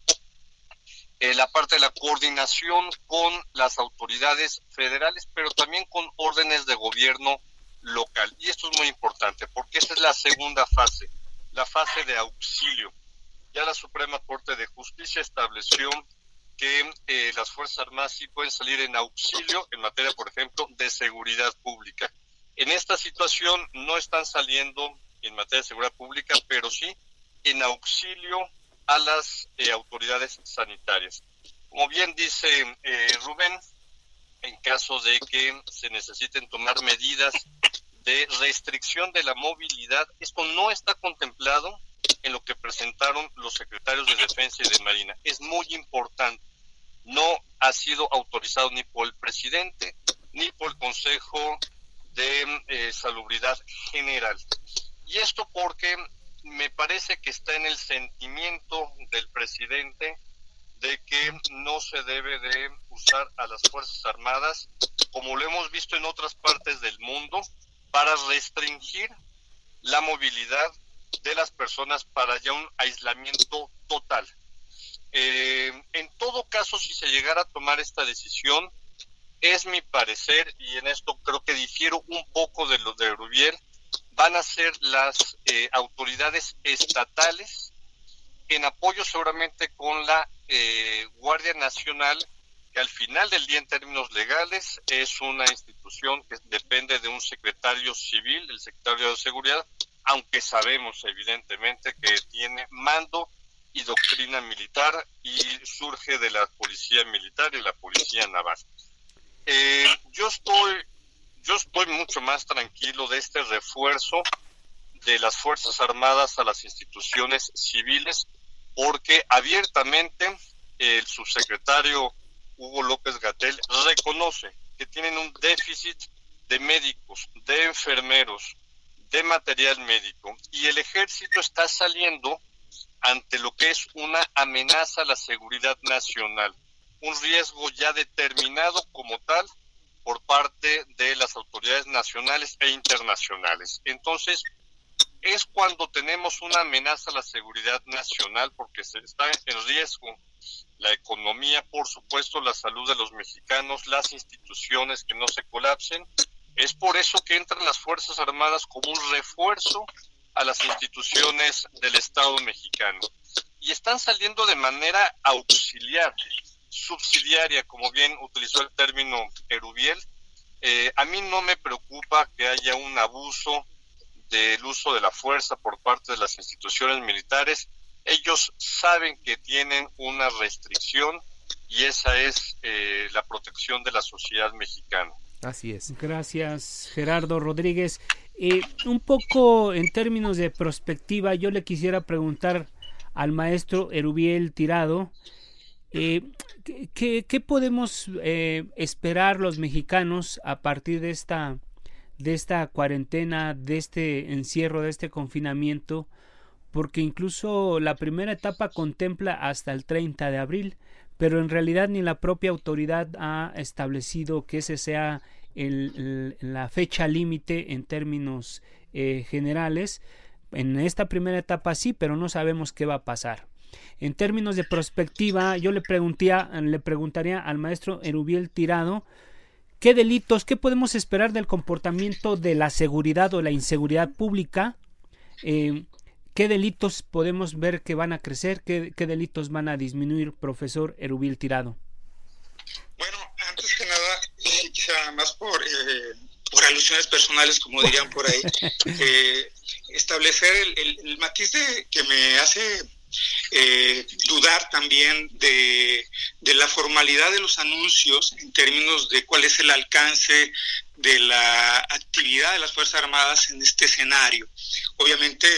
Speaker 12: Eh, la parte de la coordinación con las autoridades federales, pero también con órdenes de gobierno local. Y esto es muy importante porque esa es la segunda fase, la fase de auxilio. Ya la Suprema Corte de Justicia estableció que eh, las Fuerzas Armadas sí pueden salir en auxilio en materia, por ejemplo, de seguridad pública. En esta situación no están saliendo en materia de seguridad pública, pero sí en auxilio a las eh, autoridades sanitarias. Como bien dice eh, Rubén, en caso de que se necesiten tomar medidas de restricción de la movilidad, esto no está contemplado en lo que presentaron los secretarios de Defensa y de Marina. Es muy importante. No ha sido autorizado ni por el presidente ni por el Consejo de eh, Salubridad General. Y esto porque me parece que está en el sentimiento del presidente de que no se debe de usar a las Fuerzas Armadas, como lo hemos visto en otras partes del mundo, para restringir la movilidad de las personas para ya un aislamiento total. Eh, en todo caso, si se llegara a tomar esta decisión, es mi parecer, y en esto creo que difiero un poco de lo de Rubier, van a ser las eh, autoridades estatales en apoyo seguramente con la eh, Guardia Nacional, que al final del día en términos legales es una institución que depende de un secretario civil, el secretario de Seguridad, aunque sabemos evidentemente que tiene mando y doctrina militar y surge de la policía militar y la policía naval. Eh, yo estoy yo estoy mucho más tranquilo de este refuerzo de las Fuerzas Armadas a las instituciones civiles porque abiertamente el subsecretario Hugo López Gatel reconoce que tienen un déficit de médicos, de enfermeros, de material médico y el ejército está saliendo ante lo que es una amenaza a la seguridad nacional, un riesgo ya determinado como tal por parte de las autoridades nacionales e internacionales. Entonces, es cuando tenemos una amenaza a la seguridad nacional porque se está en riesgo la economía, por supuesto, la salud de los mexicanos, las instituciones que no se colapsen es por eso que entran las Fuerzas Armadas como un refuerzo a las instituciones del Estado mexicano. Y están saliendo de manera auxiliar, subsidiaria, como bien utilizó el término Erubiel. Eh, a mí no me preocupa que haya un abuso del uso de la fuerza por parte de las instituciones militares. Ellos saben que tienen una restricción y esa es eh, la protección de la sociedad mexicana.
Speaker 2: Así es.
Speaker 1: Gracias, Gerardo Rodríguez. Eh, un poco en términos de perspectiva, yo le quisiera preguntar al maestro Erubiel Tirado, eh, ¿qué, podemos eh, esperar los mexicanos a partir de esta, cuarentena, de este encierro, de este confinamiento? Porque incluso la primera etapa contempla hasta el 30 de abril, pero en realidad ni la propia autoridad ha establecido que ese sea la fecha límite en términos eh, generales. En esta primera etapa sí, pero no sabemos qué va a pasar. En términos de perspectiva, yo le, le preguntaría al maestro Erubiel Tirado qué delitos, qué podemos esperar del comportamiento de la seguridad o la inseguridad pública, eh, qué delitos podemos ver que van a crecer, qué, delitos van a disminuir, profesor Erubiel Tirado.
Speaker 10: Bueno, antes que nada, quizá más por, eh, por alusiones personales, como dirían por ahí, *laughs* eh, establecer el, matiz de, que me hace eh, dudar también de, de, la formalidad de los anuncios en términos de cuál es el alcance de la actividad de las Fuerzas Armadas en este escenario. Obviamente,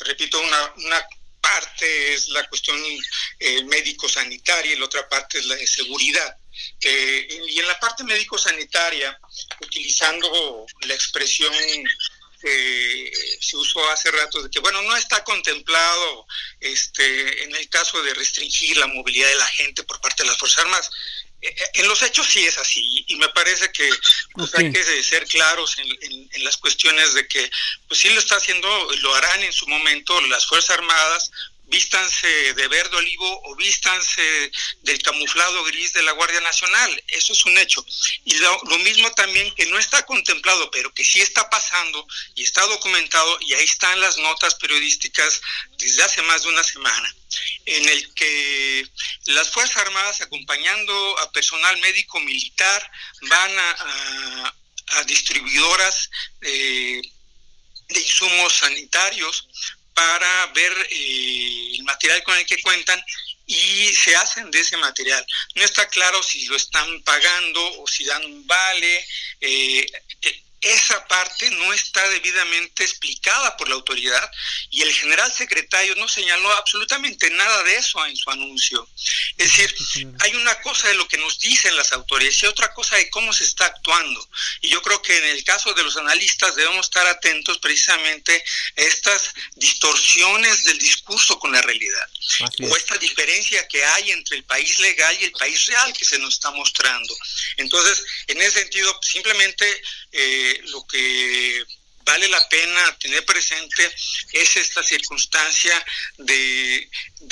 Speaker 10: repito, una, una parte es la cuestión eh, médico-sanitaria y la otra parte es la de seguridad. Eh, y en la parte médico-sanitaria, utilizando la expresión que se usó hace rato de que, bueno, no está contemplado este, en el caso de restringir la movilidad de la gente por parte de las Fuerzas Armadas. Eh, eh, en los hechos sí es así y me parece que pues, hay que ser claros en, en, las cuestiones de que pues sí lo está haciendo, lo harán en su momento las Fuerzas Armadas vístanse de verde olivo o vístanse del camuflado gris de la Guardia Nacional. Eso es un hecho. Y lo, mismo también que no está contemplado, pero que sí está pasando y está documentado, y ahí están las notas periodísticas desde hace más de una semana, en el que las Fuerzas Armadas, acompañando a personal médico militar, van a, distribuidoras de insumos sanitarios para ver eh, el material con el que cuentan y se hacen de ese material. No está claro si lo están pagando o si dan un vale. Eh, eh, esa parte no está debidamente explicada por la autoridad y el general secretario no señaló absolutamente nada de eso en su anuncio. Es decir, hay una cosa de lo que nos dicen las autoridades y otra cosa de cómo se está actuando. Y yo creo que en el caso de los analistas debemos estar atentos precisamente a estas distorsiones del discurso con la realidad o esta diferencia que hay entre el país legal y el país real que se nos está mostrando. Entonces, en ese sentido, simplemente eh, lo que vale la pena tener presente es esta circunstancia de,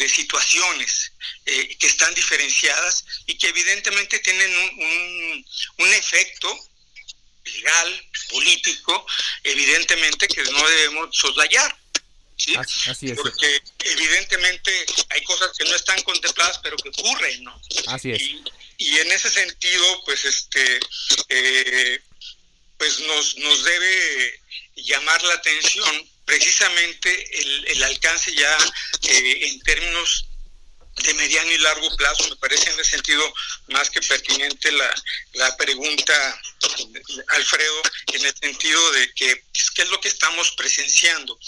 Speaker 10: situaciones eh, que están diferenciadas y que evidentemente tienen un, un, efecto legal, político, evidentemente que no debemos soslayar. ¿sí? Así, es. Porque evidentemente hay cosas que no están contempladas, pero que ocurren, ¿no?
Speaker 2: Así es.
Speaker 10: Y, y en ese sentido, pues este, eh, pues nos, nos debe llamar la atención precisamente el, el alcance ya eh, en términos de mediano y largo plazo. Me parece en ese sentido más que pertinente la, la pregunta, Alfredo, en el sentido de que pues, qué es lo que estamos presenciando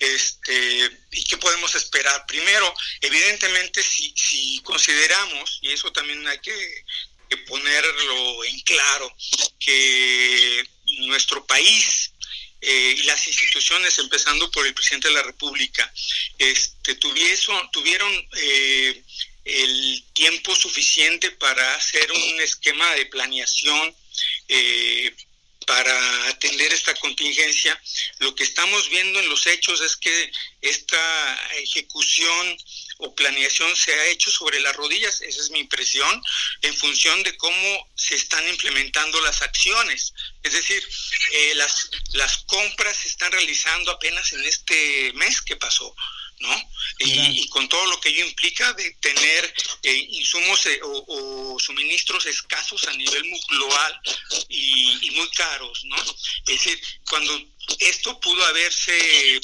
Speaker 10: este, y qué podemos esperar. Primero, evidentemente, si, si consideramos, y eso también hay que, que ponerlo en claro, que nuestro país eh, y las instituciones, empezando por el presidente de la República, este, tuvieron eh, el tiempo suficiente para hacer un esquema de planeación eh, para atender esta contingencia. Lo que estamos viendo en los hechos es que esta ejecución o planeación se ha hecho sobre las rodillas, esa es mi impresión, en función de cómo se están implementando las acciones. Es decir, eh, las, las compras se están realizando apenas en este mes que pasó. ¿No? Y, con todo lo que ello implica de tener eh, insumos eh, o, suministros escasos a nivel global y, muy caros, ¿no? Es decir, cuando esto pudo haberse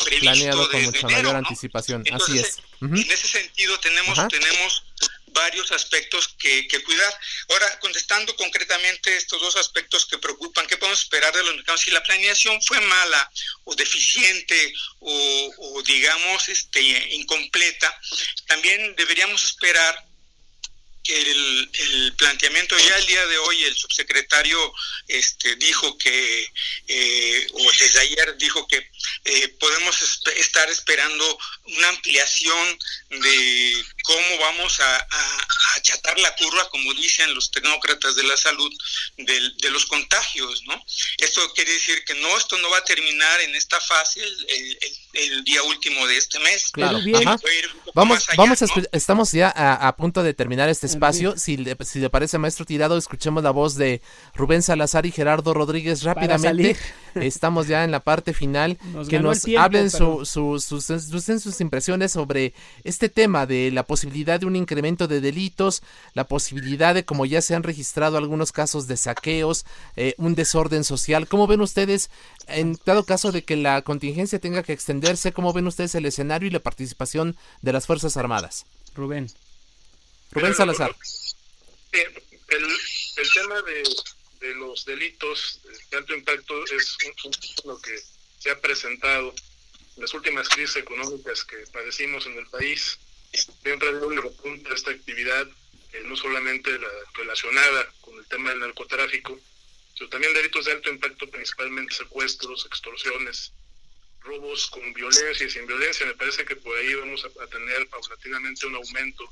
Speaker 10: previsto
Speaker 2: Planeado con mucha mayor anticipación, así es.
Speaker 10: En ese sentido tenemos, tenemos varios aspectos que, cuidar. Ahora, contestando concretamente estos dos aspectos que preocupan, ¿qué podemos esperar de los mercados? Si la planeación fue mala o deficiente o, digamos, este, incompleta, también deberíamos esperar que el, el, planteamiento ya el día de hoy el subsecretario este dijo que eh, o desde ayer dijo que eh, podemos estar esperando una ampliación de cómo vamos a, achatar la curva, como dicen los tecnócratas de la salud, de, los contagios, ¿no? Esto quiere decir que no, esto no va a terminar en esta fase el, día último de este mes.
Speaker 2: Claro, vamos, vamos estamos ya a, punto de terminar este espacio. Si le, si le parece, maestro Tirado, escuchemos la voz de Rubén Salazar y Gerardo Rodríguez rápidamente. Estamos ya en la parte final. *laughs* que nos hablen sus, sus, sus impresiones sobre este tema de la posibilidad de un incremento de delitos, la posibilidad de, como ya se han registrado algunos casos de saqueos, eh, un desorden social. ¿Cómo ven ustedes, en dado caso de que la contingencia tenga que extenderse, cómo ven ustedes el escenario y la participación de las Fuerzas Armadas?
Speaker 1: Rubén.
Speaker 2: Rubén Salazar.
Speaker 11: El, el tema de, de, los delitos de alto impacto es lo que se ha presentado en las últimas crisis económicas que padecimos en el país siempre ha un repunte esta actividad, eh, no solamente la relacionada con el tema del narcotráfico, sino también delitos de alto impacto, principalmente secuestros, extorsiones, robos con violencia y sin violencia. Me parece que por ahí vamos a, tener paulatinamente un aumento,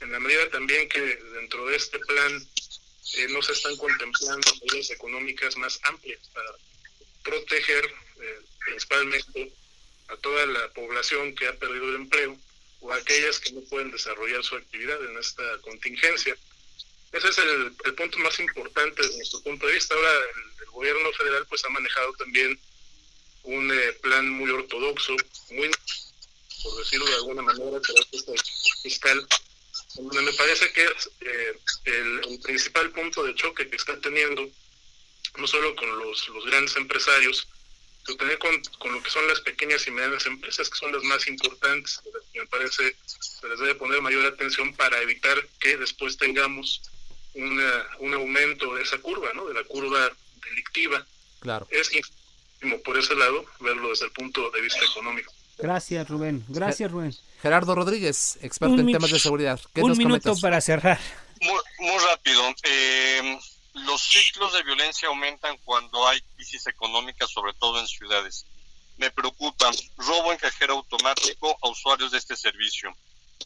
Speaker 11: en la medida también que dentro de este plan eh, no se están contemplando medidas económicas más amplias para proteger eh, principalmente a toda la población que ha perdido el empleo o aquellas que no pueden desarrollar su actividad en esta contingencia. Ese es el, punto más importante desde nuestro punto de vista. Ahora el, gobierno federal pues ha manejado también un eh, plan muy ortodoxo, muy, por decirlo de alguna manera, fiscal, me parece que es eh, el, principal punto de choque que está teniendo, no solo con los, los grandes empresarios, sino también con, con, lo que son las pequeñas y medianas empresas, que son las más importantes. Me parece se les debe poner mayor atención para evitar que después tengamos una, un aumento de esa curva, ¿no? de la curva delictiva.
Speaker 2: Claro.
Speaker 11: Es por ese lado verlo desde el punto de vista económico.
Speaker 1: Gracias, Rubén. Gracias, Rubén.
Speaker 2: Gerardo Rodríguez, experto en temas de seguridad.
Speaker 1: ¿Qué un minuto para cerrar.
Speaker 12: Muy, muy rápido. Eh, los ciclos de violencia aumentan cuando hay crisis económica, sobre todo en ciudades. Me preocupa robo en cajero automático a usuarios de este servicio.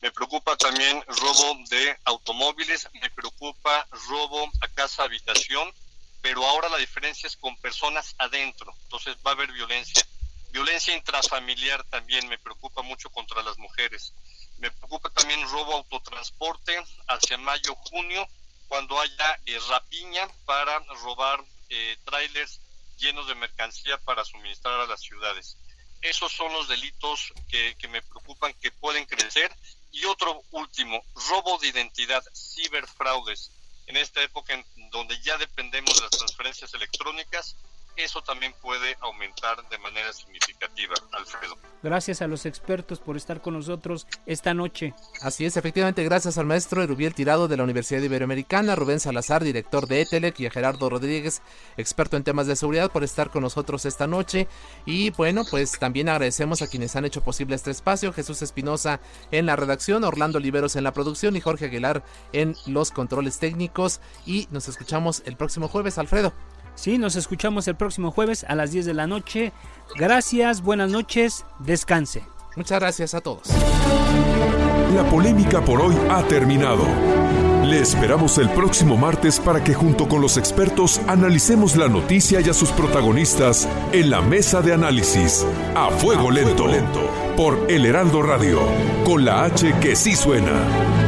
Speaker 12: Me preocupa también robo de automóviles, me preocupa robo a casa habitación, pero ahora la diferencia es con personas adentro, entonces va a haber violencia. Violencia intrafamiliar también me preocupa mucho contra las mujeres. Me preocupa también robo autotransporte hacia mayo, junio, cuando haya eh, rapiña para robar eh, trailers llenos de mercancía para suministrar a las ciudades. Esos son los delitos que, que me preocupan, que pueden crecer. Y otro último, robo de identidad, ciberfraudes. En esta época en donde ya dependemos de las transferencias electrónicas, eso también puede aumentar de manera significativa, Alfredo.
Speaker 1: Gracias a los expertos por estar con nosotros esta noche.
Speaker 2: Así es, efectivamente, gracias al maestro Erubiel Tirado de la Universidad Iberoamericana, Rubén Salazar, director de ETELEC, y a Gerardo Rodríguez, experto en temas de seguridad, por estar con nosotros esta noche. Y bueno, pues también agradecemos a quienes han hecho posible este espacio, Jesús Espinosa en la redacción, Orlando Oliveros en la producción y Jorge Aguilar en los controles técnicos. Y nos escuchamos el próximo jueves, Alfredo.
Speaker 1: Sí, nos escuchamos el próximo jueves a las 10 de la noche. Gracias, buenas noches, descanse.
Speaker 2: Muchas gracias a todos.
Speaker 9: La polémica por hoy ha terminado. Le esperamos el próximo martes para que junto con los expertos analicemos la noticia y a sus protagonistas en la mesa de análisis a fuego, lento, lento por El Heraldo Radio, con la H que sí suena.